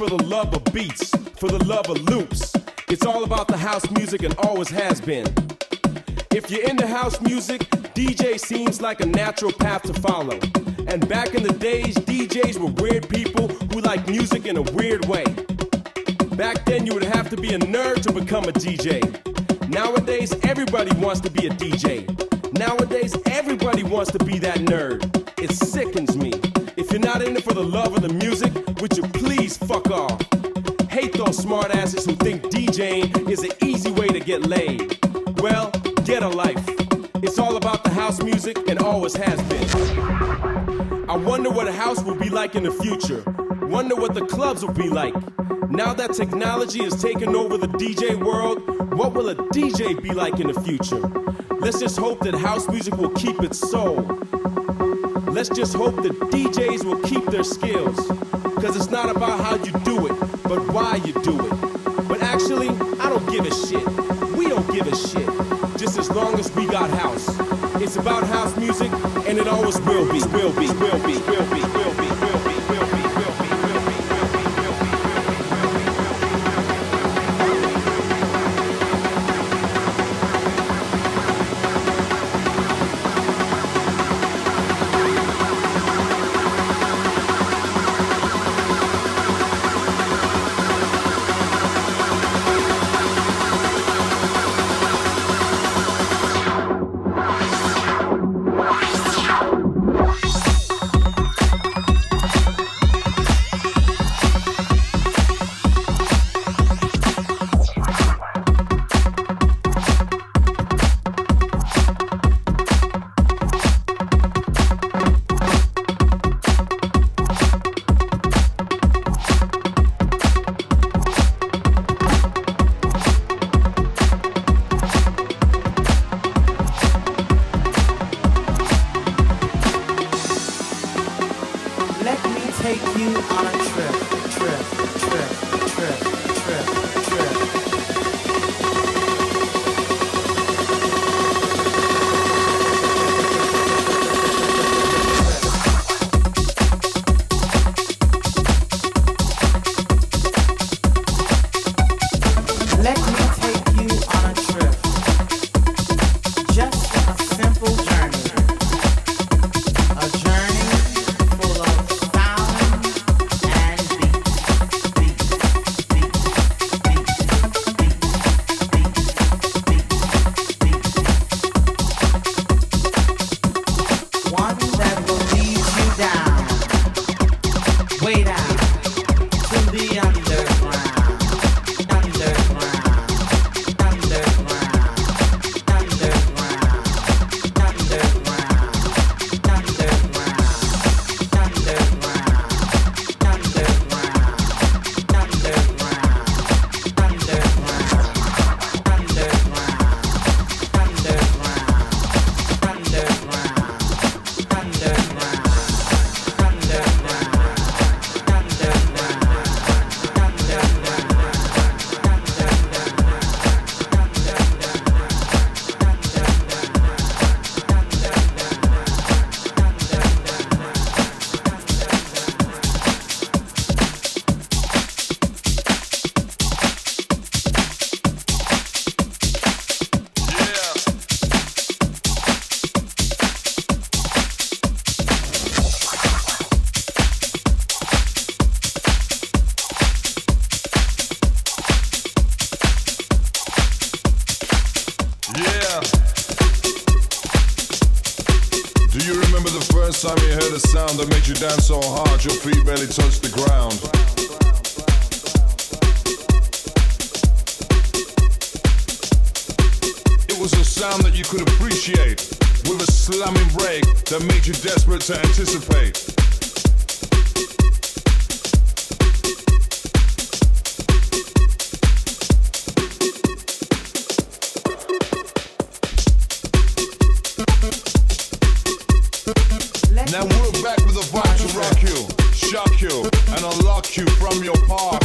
For the love of beats, for the love of loops. It's all about the house music and always has been. If you're into house music, DJ seems like a natural path to follow. And back in the days, DJs were weird people who like music in a weird way. Back then, you would have to be a nerd to become a DJ. Nowadays, everybody wants to be a DJ. Nowadays, everybody wants to be that nerd. It sickens me. You're not in it for the love of the music, would you please fuck off? Hate those smartasses who think DJing is an easy way to get laid. Well, get a life. It's all about the house music and always has been. I wonder what a house will be like in the future. Wonder what the clubs will be like. Now that technology has taken over the DJ world, what will a DJ be like in the future? Let's just hope that house music will keep its soul. Let's just hope that DJs will keep their skills. Cause it's not about how you do it, but why you do it. But actually, I don't give a shit. We don't give a shit. Just as long as we got house. It's about house music, and it always will be, will be, will be, will be, will be, will be, sound that you could appreciate with a slamming break that made you desperate to anticipate. Now we're back with a vibe to rock you, shock you, and unlock you from your part.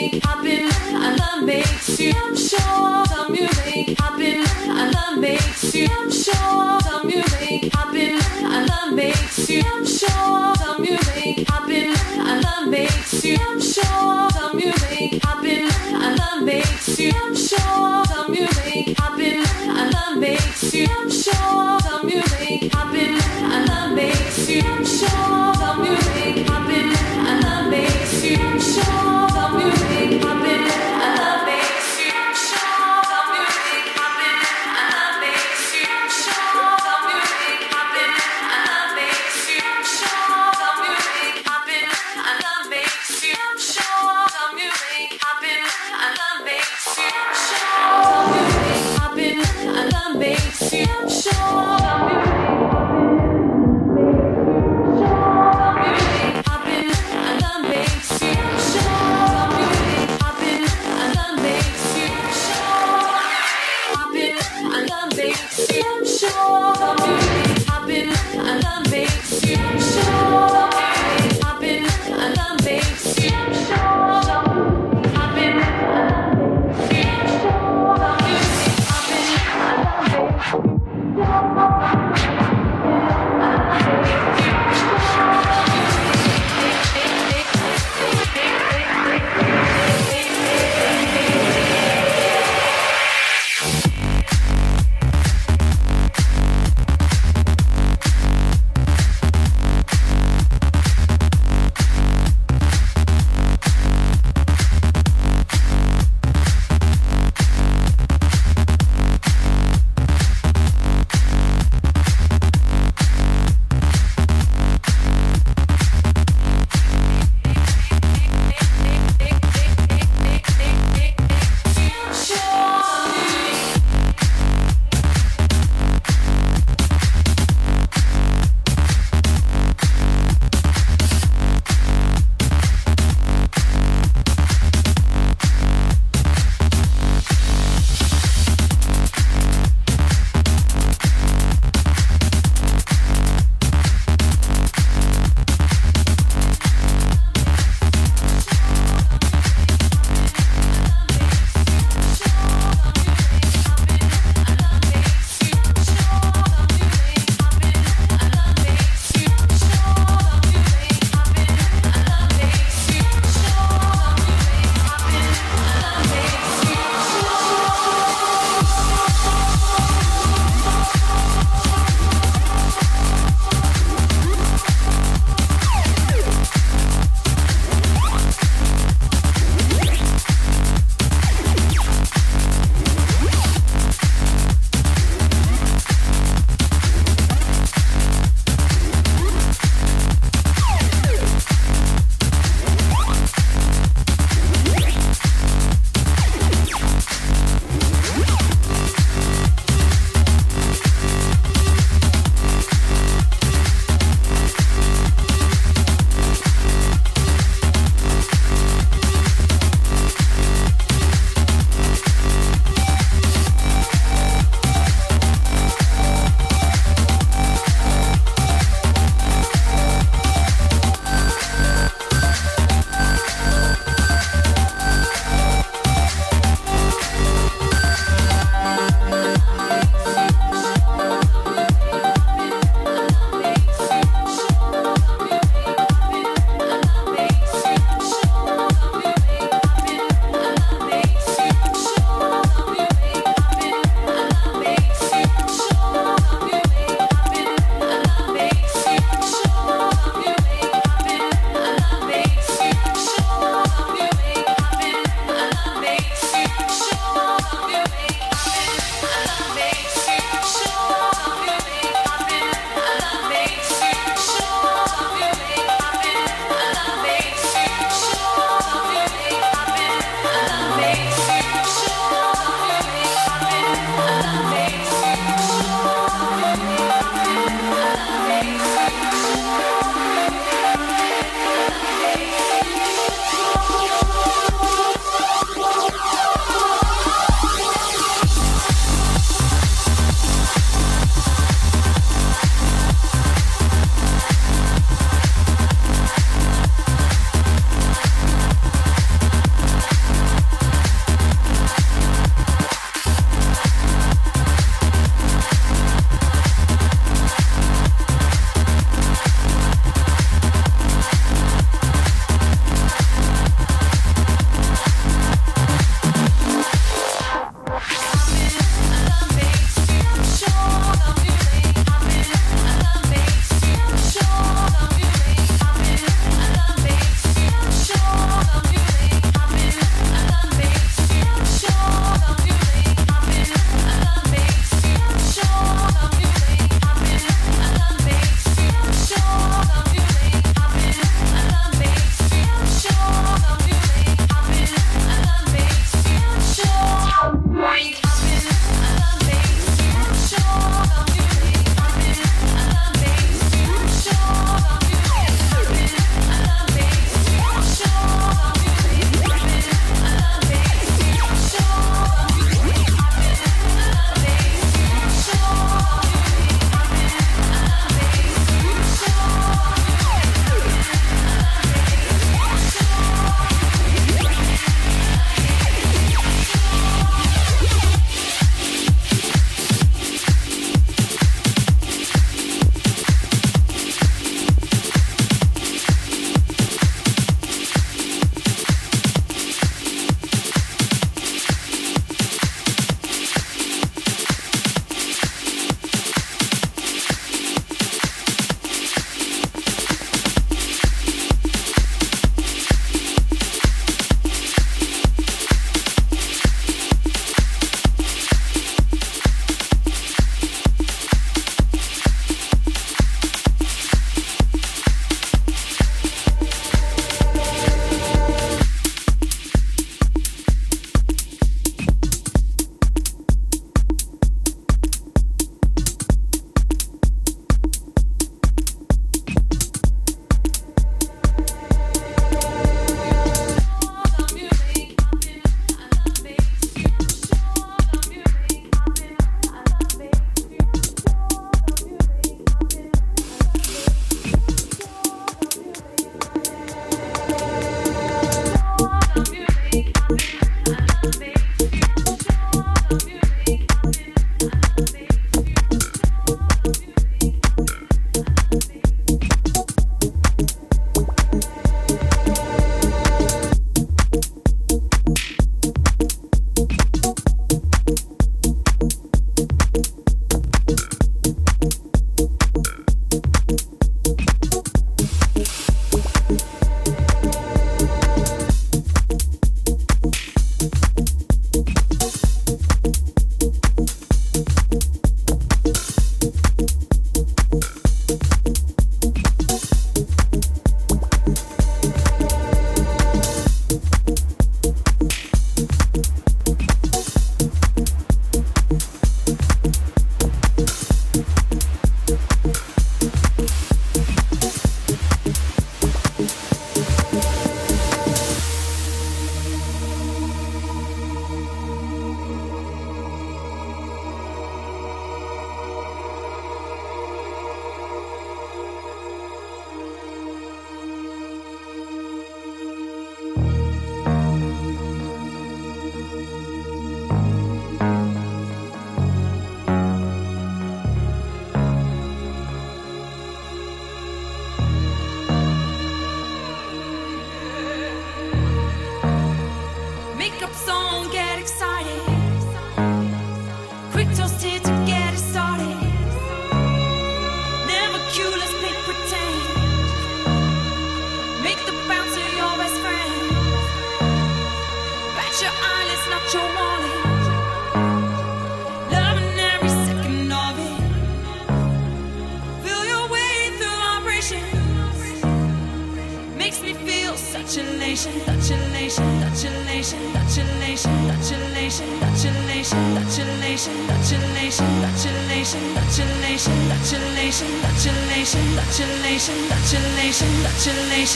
music popping, I love makes you. I'm sure some music popping, I love makes you. Sure some music I love makes you. Sure some music I love makes you. Sure some music I love makes you. Love makes you. I'm sure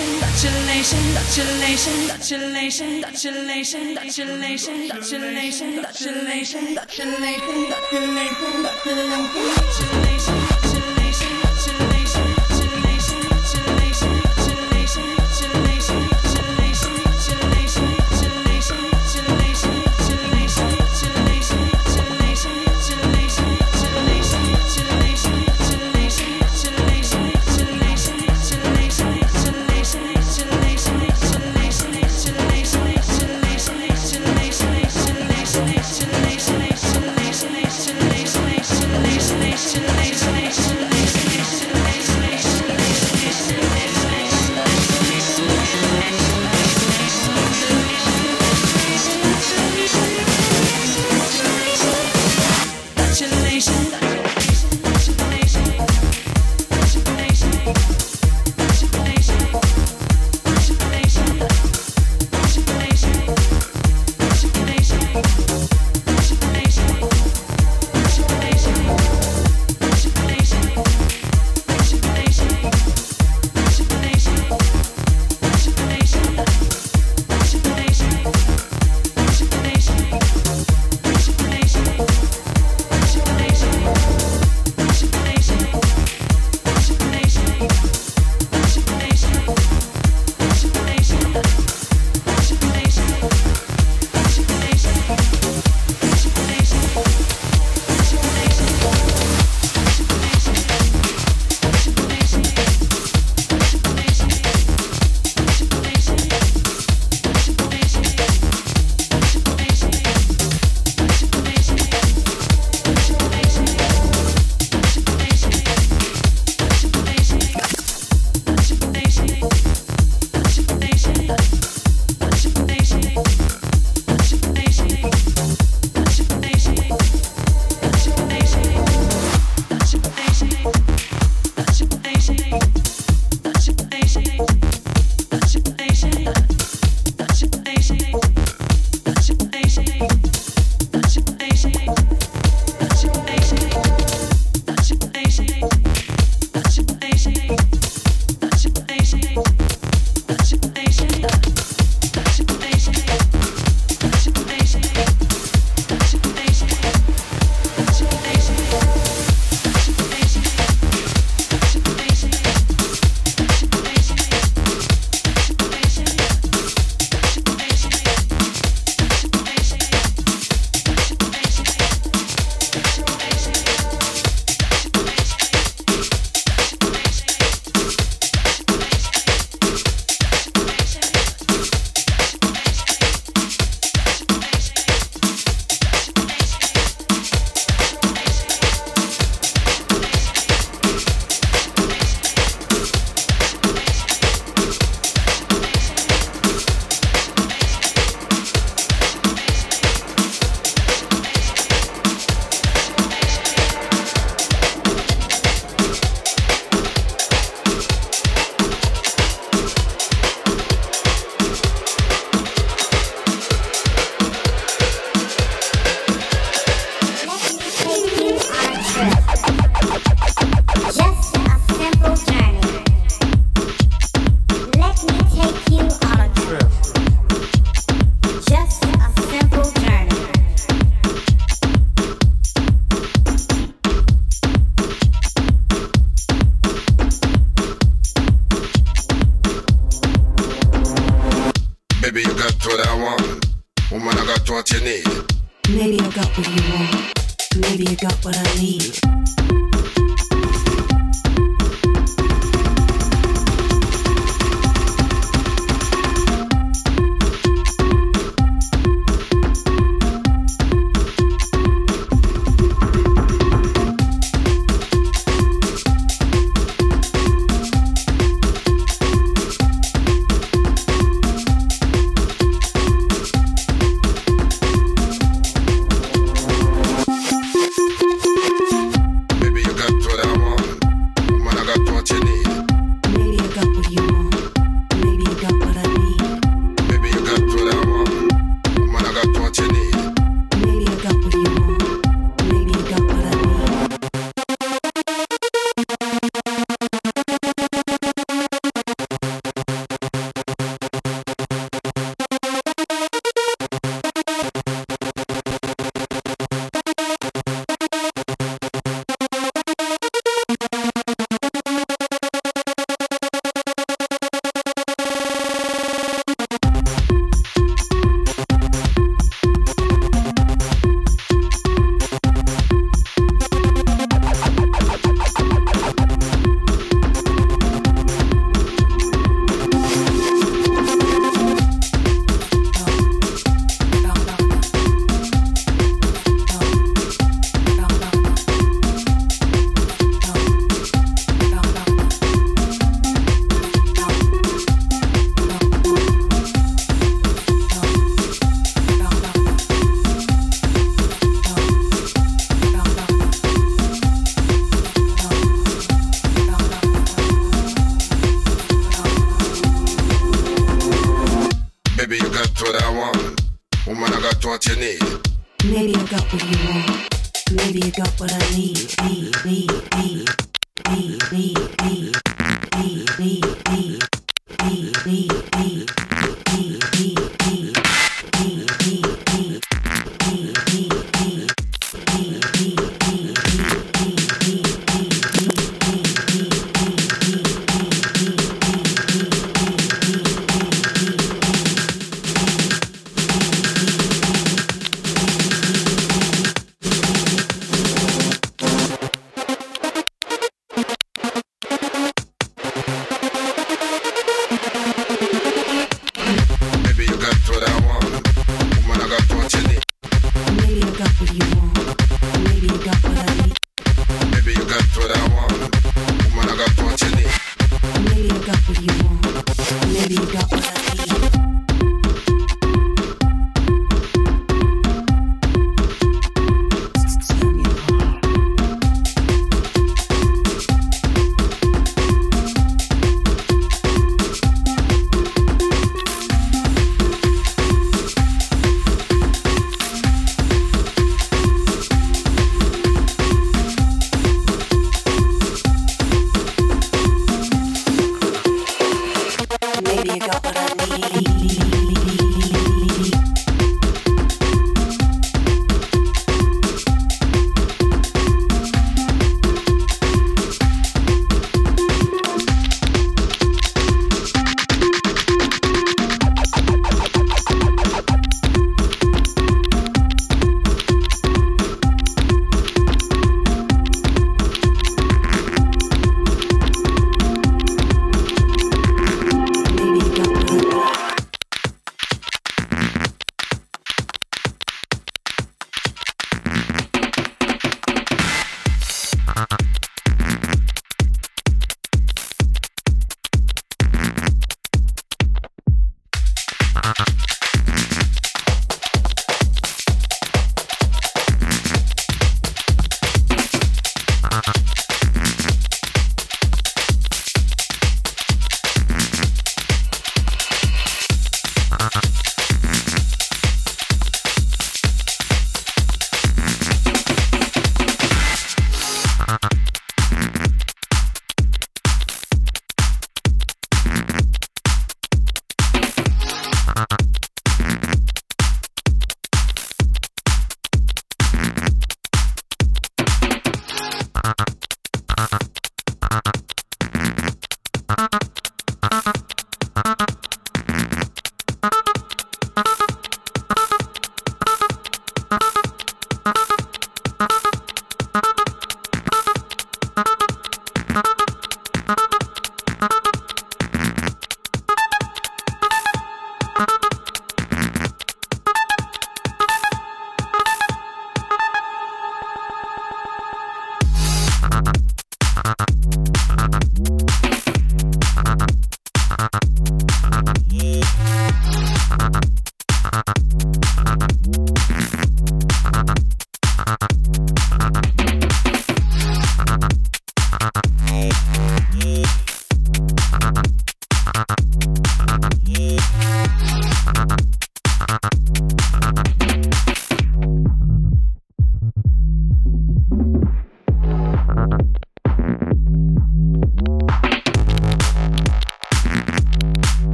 elation, Dutch elation, Dutch elation, Dutch elation, Dutch elation, Dutch elation, Dutch elation, Dutch elation, Dutch elation, Dutch elation, Dutch elation,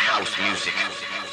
House music.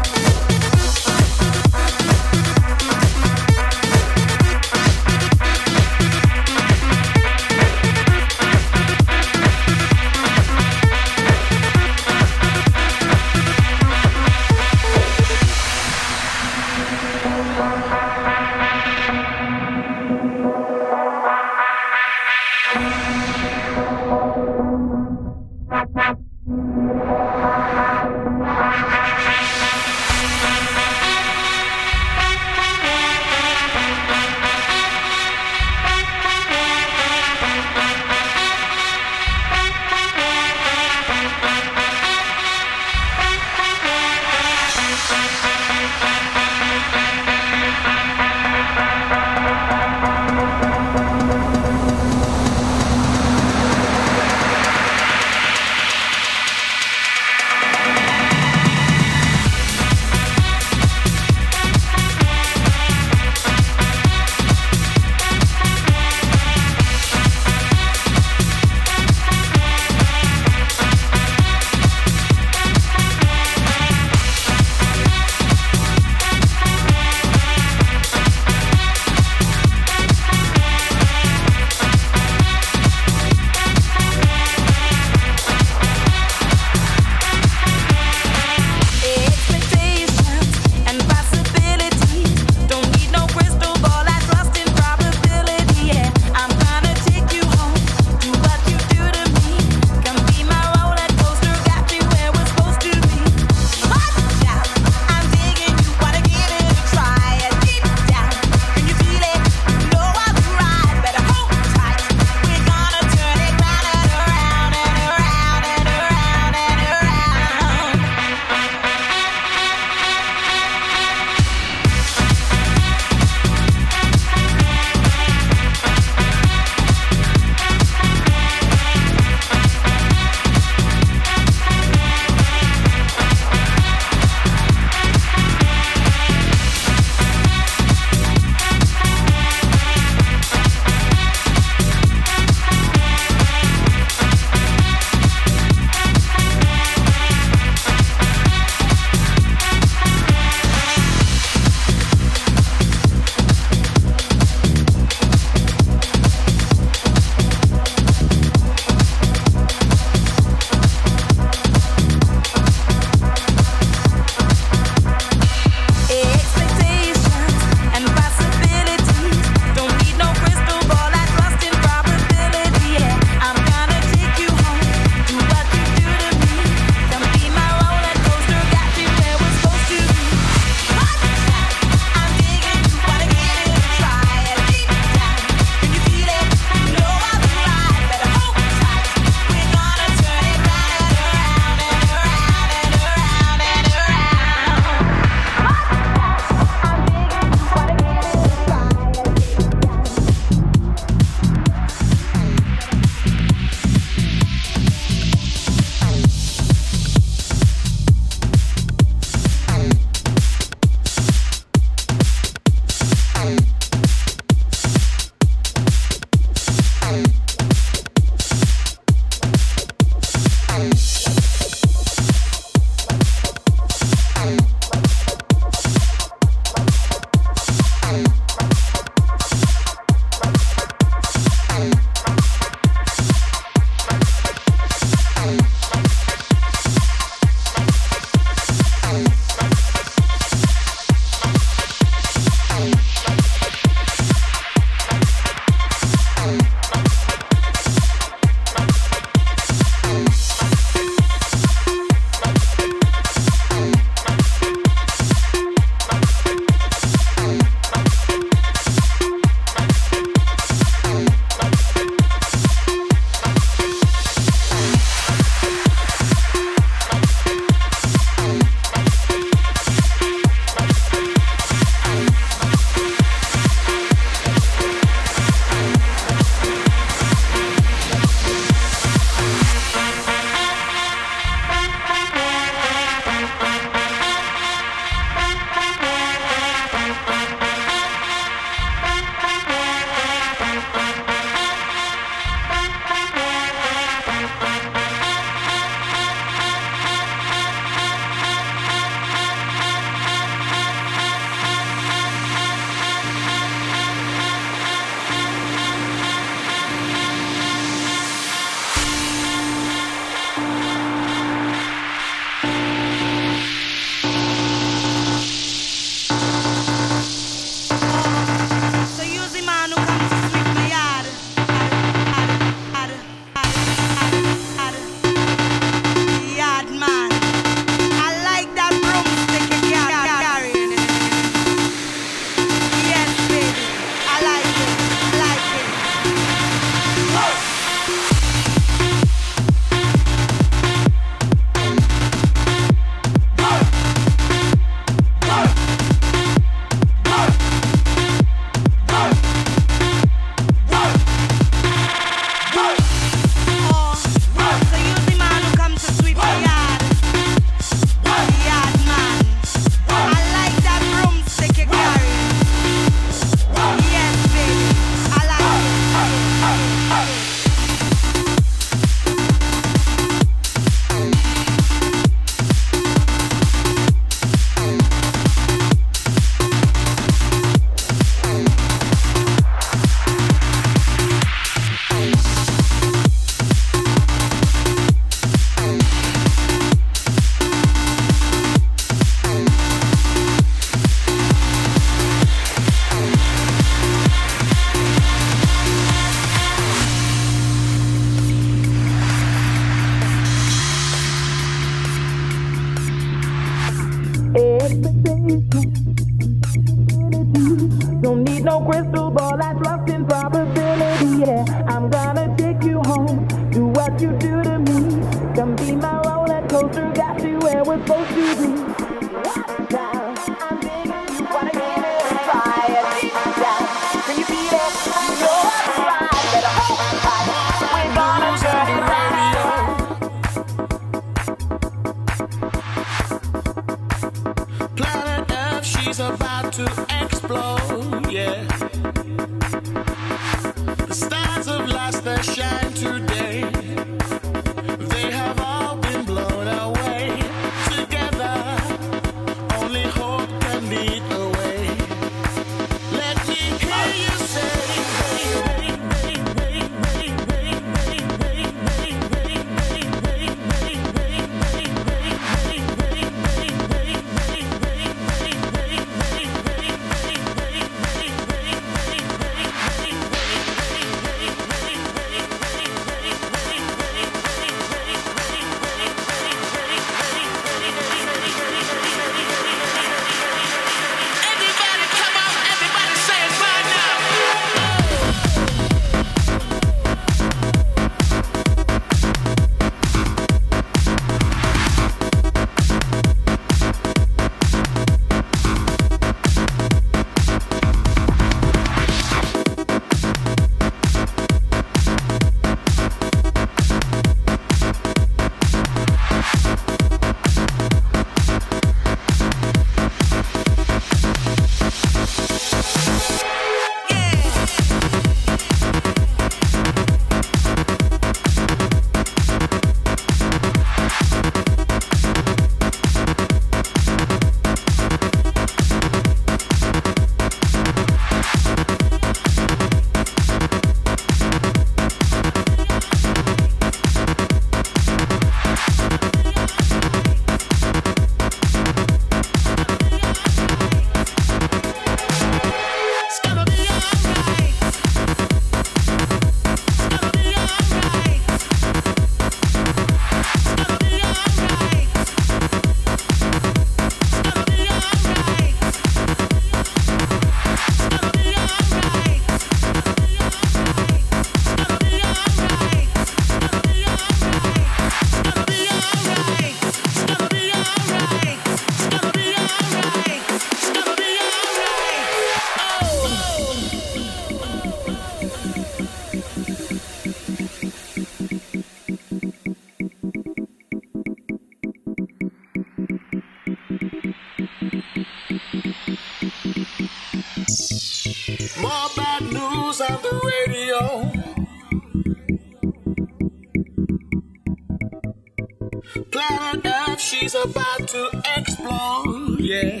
explode, yeah.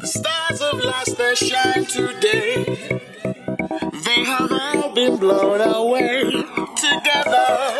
The stars of last that shine today, they have all been blown away together.